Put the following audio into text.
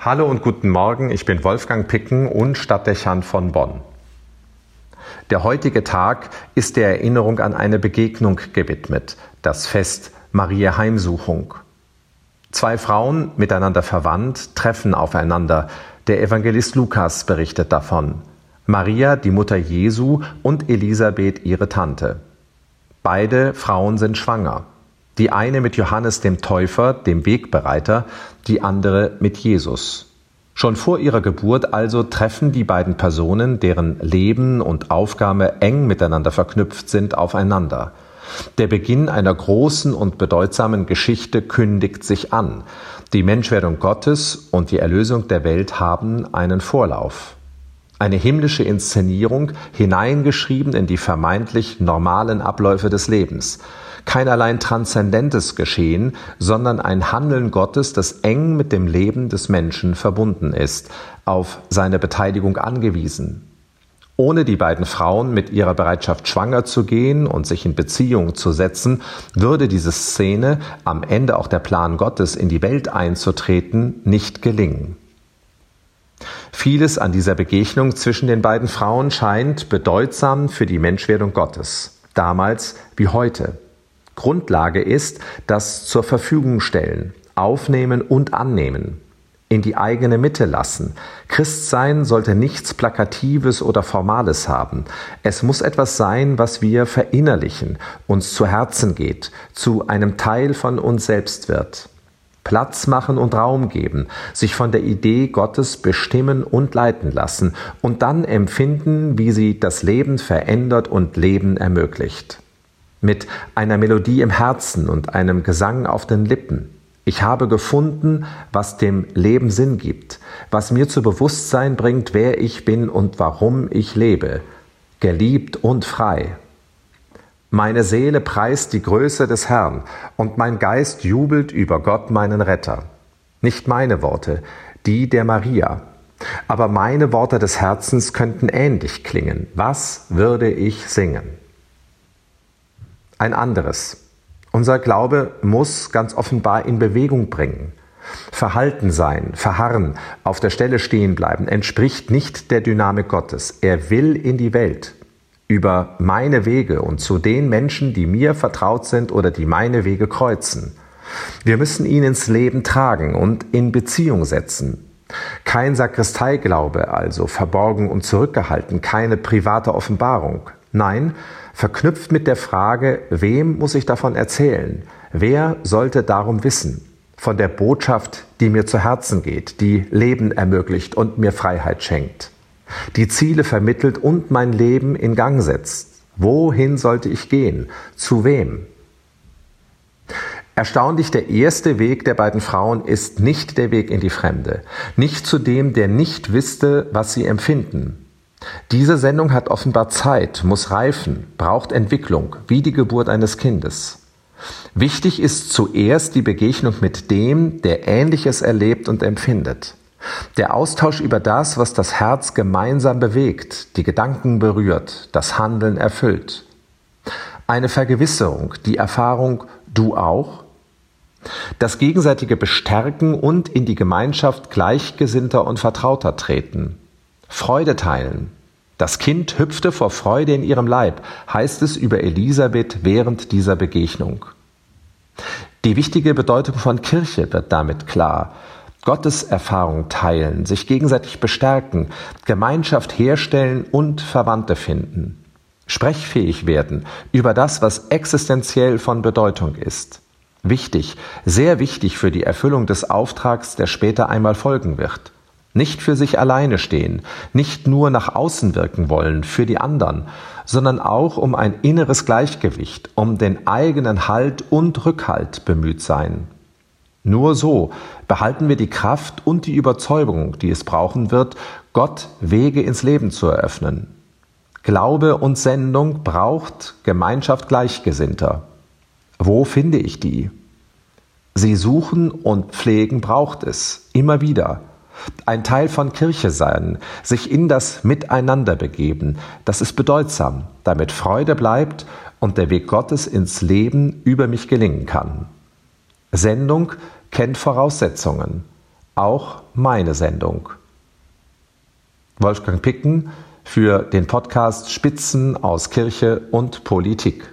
Hallo und guten Morgen, ich bin Wolfgang Picken und Stadtdechant von Bonn. Der heutige Tag ist der Erinnerung an eine Begegnung gewidmet, das Fest Maria Heimsuchung. Zwei Frauen, miteinander verwandt, treffen aufeinander. Der Evangelist Lukas berichtet davon. Maria, die Mutter Jesu, und Elisabeth, ihre Tante. Beide Frauen sind schwanger. Die eine mit Johannes dem Täufer, dem Wegbereiter, die andere mit Jesus. Schon vor ihrer Geburt also treffen die beiden Personen, deren Leben und Aufgabe eng miteinander verknüpft sind, aufeinander. Der Beginn einer großen und bedeutsamen Geschichte kündigt sich an. Die Menschwerdung Gottes und die Erlösung der Welt haben einen Vorlauf. Eine himmlische Inszenierung, hineingeschrieben in die vermeintlich normalen Abläufe des Lebens keinerlei transzendentes Geschehen, sondern ein Handeln Gottes, das eng mit dem Leben des Menschen verbunden ist, auf seine Beteiligung angewiesen. Ohne die beiden Frauen mit ihrer Bereitschaft schwanger zu gehen und sich in Beziehung zu setzen, würde diese Szene, am Ende auch der Plan Gottes in die Welt einzutreten, nicht gelingen. Vieles an dieser Begegnung zwischen den beiden Frauen scheint bedeutsam für die Menschwerdung Gottes, damals wie heute. Grundlage ist das zur Verfügung stellen, aufnehmen und annehmen, in die eigene Mitte lassen. Christsein sollte nichts Plakatives oder Formales haben. Es muss etwas sein, was wir verinnerlichen, uns zu Herzen geht, zu einem Teil von uns selbst wird. Platz machen und Raum geben, sich von der Idee Gottes bestimmen und leiten lassen und dann empfinden, wie sie das Leben verändert und Leben ermöglicht mit einer Melodie im Herzen und einem Gesang auf den Lippen. Ich habe gefunden, was dem Leben Sinn gibt, was mir zu Bewusstsein bringt, wer ich bin und warum ich lebe, geliebt und frei. Meine Seele preist die Größe des Herrn und mein Geist jubelt über Gott meinen Retter. Nicht meine Worte, die der Maria. Aber meine Worte des Herzens könnten ähnlich klingen. Was würde ich singen? Ein anderes. Unser Glaube muss ganz offenbar in Bewegung bringen. Verhalten sein, verharren, auf der Stelle stehen bleiben, entspricht nicht der Dynamik Gottes. Er will in die Welt, über meine Wege und zu den Menschen, die mir vertraut sind oder die meine Wege kreuzen. Wir müssen ihn ins Leben tragen und in Beziehung setzen. Kein Sakristeiglaube also, verborgen und zurückgehalten, keine private Offenbarung. Nein, verknüpft mit der Frage, wem muss ich davon erzählen? Wer sollte darum wissen? Von der Botschaft, die mir zu Herzen geht, die Leben ermöglicht und mir Freiheit schenkt, die Ziele vermittelt und mein Leben in Gang setzt. Wohin sollte ich gehen? Zu wem? Erstaunlich, der erste Weg der beiden Frauen ist nicht der Weg in die Fremde, nicht zu dem, der nicht wüsste, was sie empfinden, diese Sendung hat offenbar Zeit, muss reifen, braucht Entwicklung, wie die Geburt eines Kindes. Wichtig ist zuerst die Begegnung mit dem, der Ähnliches erlebt und empfindet. Der Austausch über das, was das Herz gemeinsam bewegt, die Gedanken berührt, das Handeln erfüllt. Eine Vergewisserung, die Erfahrung, du auch? Das gegenseitige Bestärken und in die Gemeinschaft Gleichgesinnter und Vertrauter treten. Freude teilen. Das Kind hüpfte vor Freude in ihrem Leib, heißt es über Elisabeth während dieser Begegnung. Die wichtige Bedeutung von Kirche wird damit klar. Gottes Erfahrung teilen, sich gegenseitig bestärken, Gemeinschaft herstellen und Verwandte finden. Sprechfähig werden über das, was existenziell von Bedeutung ist. Wichtig, sehr wichtig für die Erfüllung des Auftrags, der später einmal folgen wird nicht für sich alleine stehen, nicht nur nach außen wirken wollen für die anderen, sondern auch um ein inneres Gleichgewicht, um den eigenen Halt und Rückhalt bemüht sein. Nur so behalten wir die Kraft und die Überzeugung, die es brauchen wird, Gott Wege ins Leben zu eröffnen. Glaube und Sendung braucht Gemeinschaft Gleichgesinnter. Wo finde ich die? Sie suchen und pflegen braucht es, immer wieder ein Teil von Kirche sein, sich in das Miteinander begeben, das ist bedeutsam, damit Freude bleibt und der Weg Gottes ins Leben über mich gelingen kann. Sendung kennt Voraussetzungen. auch meine Sendung. Wolfgang Picken für den Podcast Spitzen aus Kirche und Politik.